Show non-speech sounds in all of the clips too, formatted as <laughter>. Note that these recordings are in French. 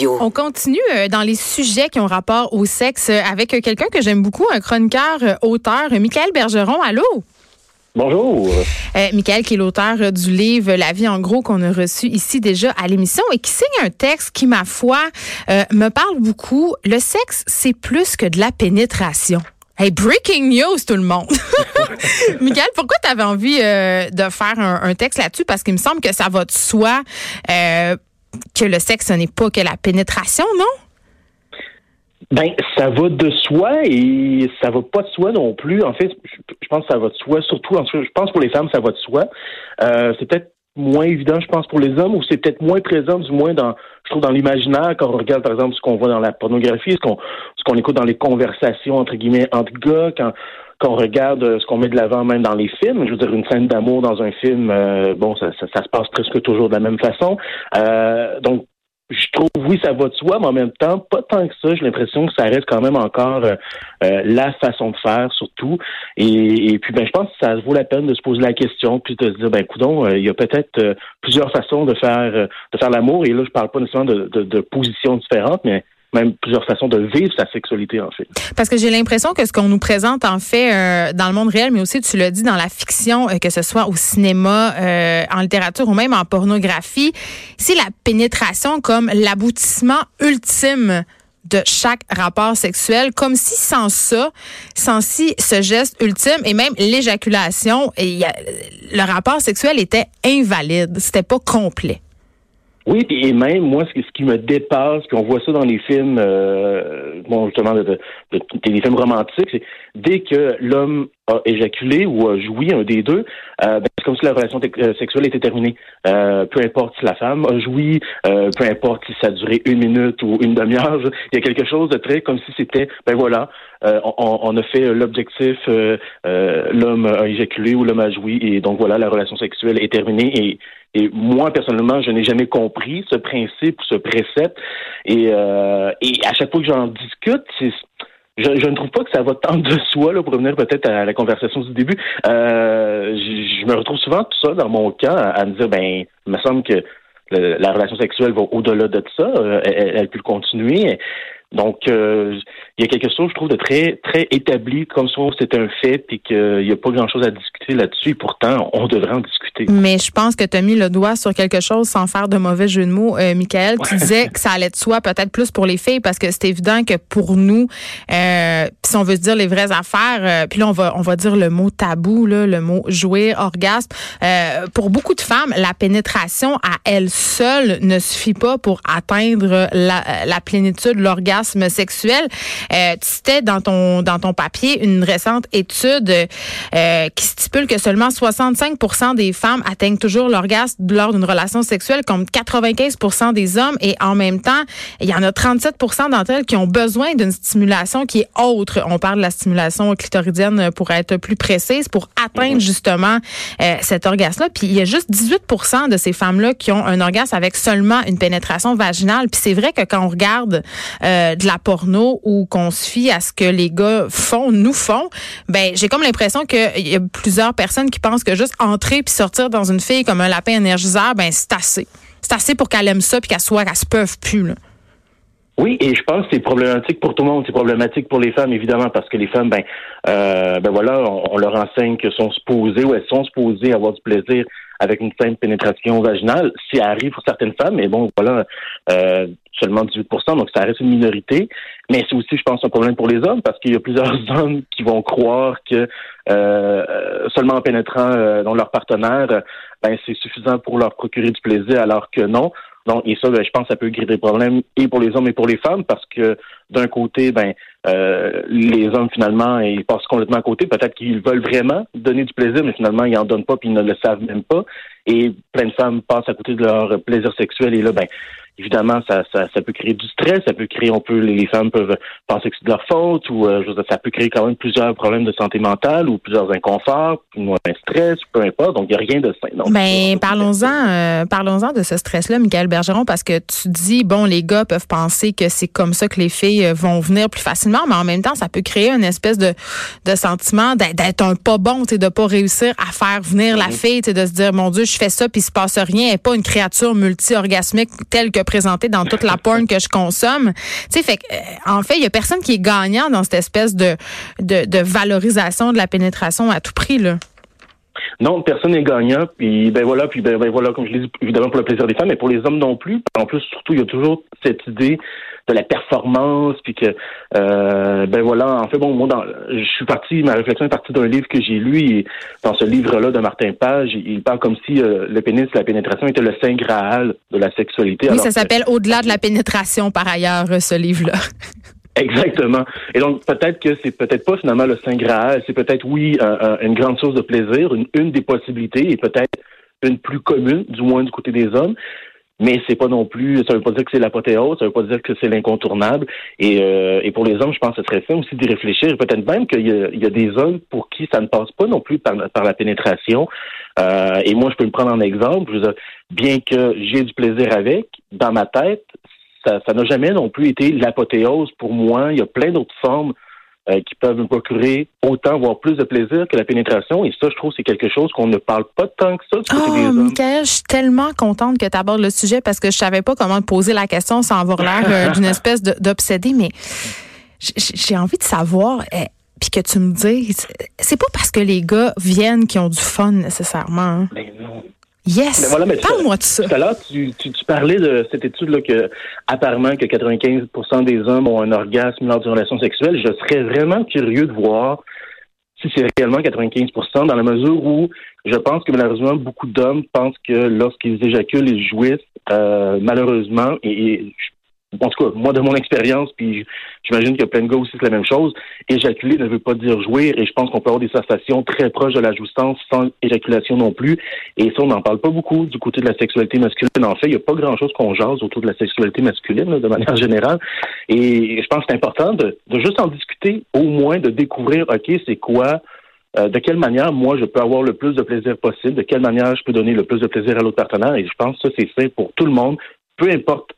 On continue euh, dans les sujets qui ont rapport au sexe euh, avec quelqu'un que j'aime beaucoup, un chroniqueur, euh, auteur, Michael Bergeron. Allô? Bonjour. Euh, Michael, qui est l'auteur du livre La vie en gros qu'on a reçu ici déjà à l'émission et qui signe un texte qui, ma foi, me parle beaucoup. Le sexe, c'est plus que de la pénétration. Hey, breaking news, tout le monde. <laughs> Michael, pourquoi tu avais envie de faire un, texte là-dessus? Parce qu'il me semble que ça va de soi que le sexe, ce n'est pas que la pénétration, non? Ben, ça va de soi et ça va pas de soi non plus. En fait, je pense que ça va de soi, surtout, je pense pour les femmes, ça va de soi. Euh, c'est peut-être moins évident, je pense, pour les hommes, ou c'est peut-être moins présent, du moins dans, je trouve, dans l'imaginaire, quand on regarde, par exemple, ce qu'on voit dans la pornographie, ce qu'on, ce qu'on écoute dans les conversations, entre guillemets, entre gars, quand, qu'on regarde euh, ce qu'on met de l'avant même dans les films. Je veux dire, une scène d'amour dans un film, euh, bon, ça, ça, se passe presque toujours de la même façon. Euh, donc, je trouve, oui, ça va de soi, mais en même temps, pas tant que ça. J'ai l'impression que ça reste quand même encore la façon de faire, surtout. Et, puis, ben, je pense que ça vaut la peine de se poser la question, puis de se dire, ben, coudon, il y a peut-être plusieurs façons de faire de faire l'amour. Et là, je parle pas nécessairement de, de, de positions différentes, mais même plusieurs façons de vivre sa sexualité en fait. Parce que j'ai l'impression que ce qu'on nous présente en fait euh, dans le monde réel, mais aussi tu l'as dit dans la fiction, euh, que ce soit au cinéma, euh, en littérature ou même en pornographie, c'est la pénétration comme l'aboutissement ultime de chaque rapport sexuel, comme si sans ça, sans si ce geste ultime et même l'éjaculation, le rapport sexuel était invalide, c'était pas complet. Oui, et même moi, ce, qui me dépasse, puis on voit ça dans les films, euh, bon justement, de, de, des films romantiques, c'est dès que l'homme a éjaculé ou a joui un des deux, euh, ben, c'est comme si la relation euh, sexuelle était terminée. Euh, peu importe si la femme a joui, euh, peu importe si ça a duré une minute ou une demi-heure, il y a quelque chose de très comme si c'était, ben voilà, on, on, a fait l'objectif, l'homme a éjaculé ou l'homme a joui, et donc voilà, la relation sexuelle est terminée et et moi, personnellement, je n'ai jamais compris ce principe, ce précepte. Et, euh, et à chaque fois que j'en discute, je, ne trouve pas que ça va tant de soi, là, pour revenir peut-être à la conversation du début. Euh, je, me retrouve souvent tout ça dans mon cas à, me dire, ben, il me semble que la relation sexuelle va au-delà de ça. Euh, elle, elle, peut continuer. Donc, euh, il y a quelque chose, je trouve, de très très établi, comme ça c'est un fait, et qu'il n'y a pas grand-chose à discuter là-dessus. Et pourtant, on devrait en discuter. Mais je pense que tu as mis le doigt sur quelque chose sans faire de mauvais jeu de mots, euh, Michael. Tu disais que ça allait de soi, peut-être plus pour les filles, parce que c'est évident que pour nous, euh, si on veut se dire les vraies affaires, euh, puis là on va on va dire le mot tabou, là, le mot jouer, orgasme. Euh, pour beaucoup de femmes, la pénétration à elle seule ne suffit pas pour atteindre la, la plénitude, l'orgasme sexuel. Euh, tu citais dans ton dans ton papier une récente étude euh, qui stipule que seulement 65% des femmes atteignent toujours l'orgasme lors d'une relation sexuelle, comme 95% des hommes, et en même temps, il y en a 37 d'entre elles qui ont besoin d'une stimulation qui est autre. On parle de la stimulation clitoridienne pour être plus précise, pour atteindre justement euh, cet orgasme-là. Puis il y a juste 18% de ces femmes-là qui ont un orgasme avec seulement une pénétration vaginale. Puis c'est vrai que quand on regarde euh, de la porno ou qu'on se fie à ce que les gars font, nous font, ben j'ai comme l'impression qu'il y a plusieurs personnes qui pensent que juste entrer puis sortir dans une fille comme un lapin énergiseur, ben c'est assez. C'est assez pour qu'elle aime ça puis qu'elle soit qu'elle se peuvent plus. Là. Oui, et je pense que c'est problématique pour tout le monde. C'est problématique pour les femmes, évidemment, parce que les femmes, ben, euh, ben voilà, on, leur enseigne que sont supposées ou elles sont supposées avoir du plaisir avec une simple pénétration vaginale. Si arrive pour certaines femmes, mais bon, voilà, euh, seulement 18% donc ça reste une minorité. Mais c'est aussi, je pense, un problème pour les hommes parce qu'il y a plusieurs <laughs> hommes qui vont croire que euh, seulement en pénétrant euh, dans leur partenaire, ben c'est suffisant pour leur procurer du plaisir, alors que non. Donc, et ça, ben, je pense que ça peut créer des problèmes et pour les hommes et pour les femmes parce que d'un côté, ben euh, les hommes finalement ils passent complètement à côté. Peut-être qu'ils veulent vraiment donner du plaisir, mais finalement ils en donnent pas puis ils ne le savent même pas. Et plein de femmes passent à côté de leur plaisir sexuel et là, ben évidemment, ça, ça, ça, peut créer du stress, ça peut créer, on peut, les femmes peuvent penser que c'est de leur faute, ou euh, ça peut créer quand même plusieurs problèmes de santé mentale, ou plusieurs inconforts, ou un stress, peu importe. Donc, il n'y a rien de sain. Ben, parlons-en, euh, parlons-en de ce stress-là, Michael Bergeron, parce que tu dis, bon, les gars peuvent penser que c'est comme ça que les filles euh, vont venir plus facilement, mais en même temps, ça peut créer une espèce de, de sentiment d'être un pas bon, de pas réussir à faire venir la mm-hmm. fille, de se dire, mon Dieu, je fais ça, puis il se passe rien, elle n'est pas une créature multi-orgasmique telle que que présenté dans toute la porn que je consomme. Tu sais, fait euh, en fait, il y a personne qui est gagnant dans cette espèce de, de, de valorisation de la pénétration à tout prix, là. Non, personne n'est gagnant. Puis ben voilà, puis ben, ben, voilà, comme je l'ai dit, évidemment pour le plaisir des femmes, mais pour les hommes non plus. En plus, surtout, il y a toujours cette idée de la performance, puis que euh, ben voilà. En fait, bon, moi, dans, je suis parti, ma réflexion est partie d'un livre que j'ai lu. Et dans ce livre-là de Martin Page, il parle comme si euh, le pénis, la pénétration était le saint graal de la sexualité. Oui, ça s'appelle Au-delà de la pénétration, par ailleurs, ce livre-là. <laughs> Exactement. Et donc peut-être que c'est peut-être pas finalement le saint graal, c'est peut-être oui une grande source de plaisir, une, des possibilités et peut-être une plus commune, du moins du côté des hommes. Mais c'est pas non plus, ça veut pas dire que c'est l'apothéose, ça veut pas dire que c'est l'incontournable. Et, euh, et pour les hommes, je pense que ce serait ça aussi d'y réfléchir. Peut-être même qu'il y, a des hommes pour qui ça ne passe pas non plus par, par la pénétration. Euh, et moi, je peux me prendre en exemple. Je bien que j'ai du plaisir avec, dans ma tête, ça n'a jamais non plus été l'apothéose pour moi. Il y a plein d'autres formes euh, qui peuvent me procurer autant, voire plus de plaisir que la pénétration. Et ça, je trouve, c'est quelque chose qu'on ne parle pas tant que ça du côté oh, Michael, je suis tellement contente que tu abordes le sujet parce que je savais pas comment te poser la question sans avoir l'air euh, <laughs> d'une espèce d'obsédé, mais j'ai envie de savoir. Eh, puis que tu me dises, c'est pas parce que les gars viennent qui ont du fun nécessairement. Hein? Ben non. Yes. Parle-moi de ça. Tout à l'heure, tu, tu, parlais de cette étude-là que apparemment que 95% des hommes ont un orgasme lors d'une relation sexuelle. Je serais vraiment curieux de voir si c'est réellement 95% dans la mesure où je pense que malheureusement beaucoup d'hommes pensent que lorsqu'ils éjaculent, ils jouissent euh, malheureusement et, et en tout cas, moi, de mon expérience, puis j'imagine a plein de gars aussi, c'est la même chose. Éjaculer ne veut pas dire jouir, et je pense qu'on peut avoir des sensations très proches de la jouissance sans éjaculation non plus. Et ça, on n'en parle pas beaucoup du côté de la sexualité masculine. En fait, il n'y a pas grand-chose qu'on jase autour de la sexualité masculine, de manière générale. Et je pense que c'est important de, de juste en discuter, au moins de découvrir, OK, c'est quoi euh, de quelle manière moi je peux avoir le plus de plaisir possible, de quelle manière je peux donner le plus de plaisir à l'autre partenaire. Et je pense que ça, c'est fait pour tout le monde, peu importe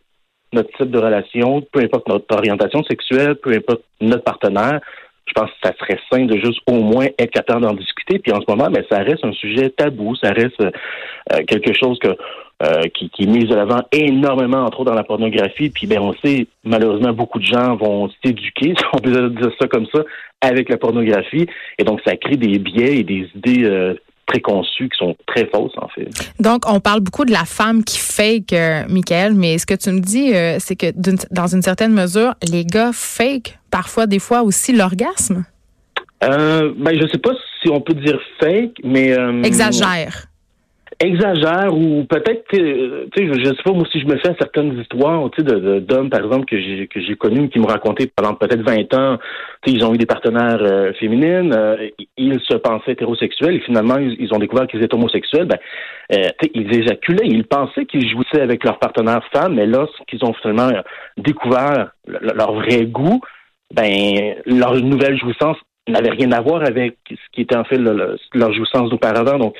notre type de relation, peu importe notre orientation sexuelle, peu importe notre partenaire, je pense que ça serait sain de juste au moins être capable d'en discuter. Puis en ce moment, mais ben, ça reste un sujet tabou, ça reste euh, quelque chose que euh, qui, est mis de l'avant énormément, entre autres dans la pornographie. Puis ben on sait, malheureusement, beaucoup de gens vont s'éduquer, <laughs> si on peut dire ça comme ça, avec la pornographie. Et donc, ça crée des biais et des idées euh, préconçues qui sont très fausses, en fait. Donc, on parle beaucoup de la femme qui fake, euh, Michael, mais ce que tu me dis, euh, c'est que dans une certaine mesure, les gars fake parfois, des fois aussi, l'orgasme? Euh, ben, je sais pas si on peut dire fake, mais... Euh, Exagère exagère ou peut-être tu sais je, sais pas moi si je me fais certaines histoires tu sais d'hommes par exemple que j'ai que connus qui m'ont raconté pendant peut-être 20 ans tu sais ils ont eu des partenaires euh, féminines euh, ils se pensaient hétérosexuels et finalement ils, ont découvert qu'ils étaient homosexuels ben euh, tu sais ils éjaculaient ils pensaient qu'ils jouissaient avec leur partenaire femme mais lorsqu'ils ont finalement découvert leur vrai goût ben leur nouvelle jouissance n'avait rien à voir avec ce qui était en fait leur jouissance d'auparavant. Donc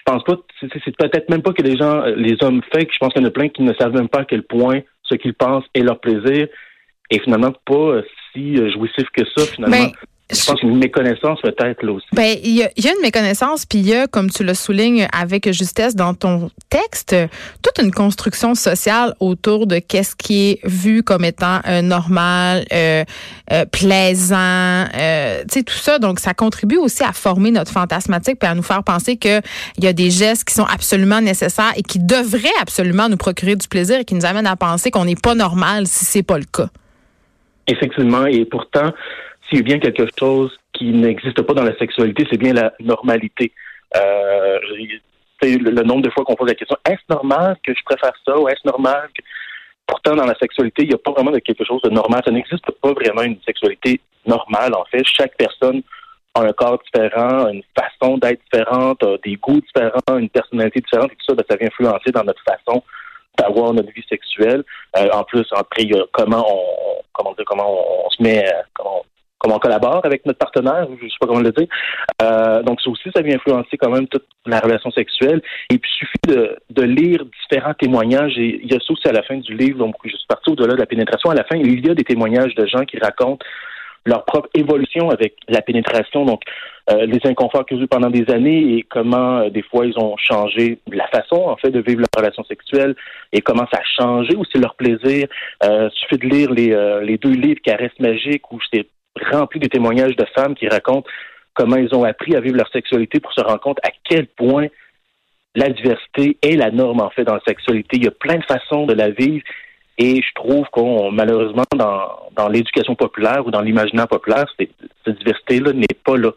je pense pas, c'est peut-être même pas que les gens, euh, les hommes fake, je pense qu'il y en a plein qui ne savent même pas à quel point ce qu'ils pensent est leur plaisir et finalement pas si euh, jouissif que ça finalement. Je pense une méconnaissance peut-être là aussi. Ben, il y, a, une méconnaissance, puis il y a, comme tu le soulignes avec justesse dans ton texte, toute une construction sociale autour de qu'est-ce qui est vu comme étant euh, normal, euh, euh, plaisant, euh, tu sais tout ça. Donc ça contribue aussi à former notre fantasmatique, puis à nous faire penser que il y a des gestes qui sont absolument nécessaires et qui devraient absolument nous procurer du plaisir et qui nous amènent à penser qu'on n'est pas normal si c'est pas le cas. Effectivement, et pourtant s'il y a bien quelque chose qui n'existe pas dans la sexualité, c'est bien la normalité. Euh, le, nombre de fois qu'on pose la question, est-ce normal que je préfère ça ou est-ce normal que... Pourtant, dans la sexualité, il n'y a pas vraiment de quelque chose de normal. Ça n'existe pas vraiment une sexualité normale, en fait. Chaque personne a un corps différent, une façon d'être différente, des goûts différents, une personnalité différente, et tout ça, ben, ça vient influencer dans notre façon d'avoir notre vie sexuelle. Euh, en plus, après, il y a comment on, comment comment on, se met, comment comment on collabore avec notre partenaire, je sais pas comment le dire. Euh, donc ça aussi, ça vient influencer quand même toute la relation sexuelle. Et puis il suffit de, de lire différents témoignages. Et il y a ça aussi à la fin du livre, donc je suis parti au-delà de la pénétration. À la fin, il y a des témoignages de gens qui racontent leur propre évolution avec la pénétration, donc euh, les inconforts qu'ils ont eu pendant des années et comment euh, des fois ils ont changé la façon en fait de vivre leur relation sexuelle et comment ça a changé aussi leur plaisir. Euh, suffit de lire les, euh, les deux livres Caresse magique où c'est rempli de témoignages de femmes qui racontent comment ils ont appris à vivre leur sexualité pour se rendre compte à quel point la diversité est la norme en fait dans la sexualité. Il y a plein de façons de la vivre et je trouve qu'on malheureusement dans, dans l'éducation populaire ou dans l'imaginaire populaire, cette diversité-là n'est pas là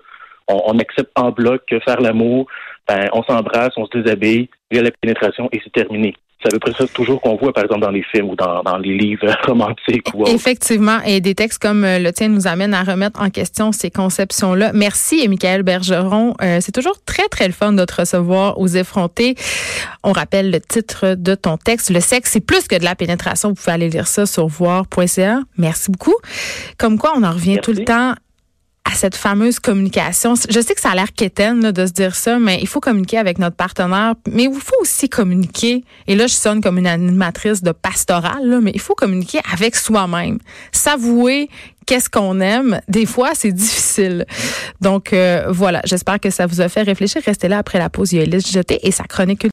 on, accepte en bloc que faire l'amour, ben, on s'embrasse, on se déshabille, il y a la pénétration et c'est terminé. C'est à peu près ça toujours qu'on voit, par exemple, dans les films ou dans, les livres <laughs> romantiques. Ou Effectivement, et des textes comme euh, le tien nous amènent à remettre en question ces conceptions-là. Merci, Michael Bergeron. Euh, c'est toujours très, très le fun de te recevoir aux effrontés. On rappelle le titre de ton texte. Le sexe, c'est plus que de la pénétration. Vous pouvez aller lire ça sur voir.ca. Merci beaucoup. Comme quoi, on en revient tout le temps à cette fameuse communication. Je sais que ça a l'air quétaine de se dire ça, mais il faut communiquer avec notre partenaire. Mais il faut aussi communiquer. Et là, je sonne comme une animatrice de pastorale, mais il faut communiquer avec soi-même. S'avouer qu'est-ce qu'on aime. Des fois, c'est difficile. Donc euh, voilà, j'espère que ça vous a fait réfléchir. Restez là après la pause. Il y a Jeté et sa chronique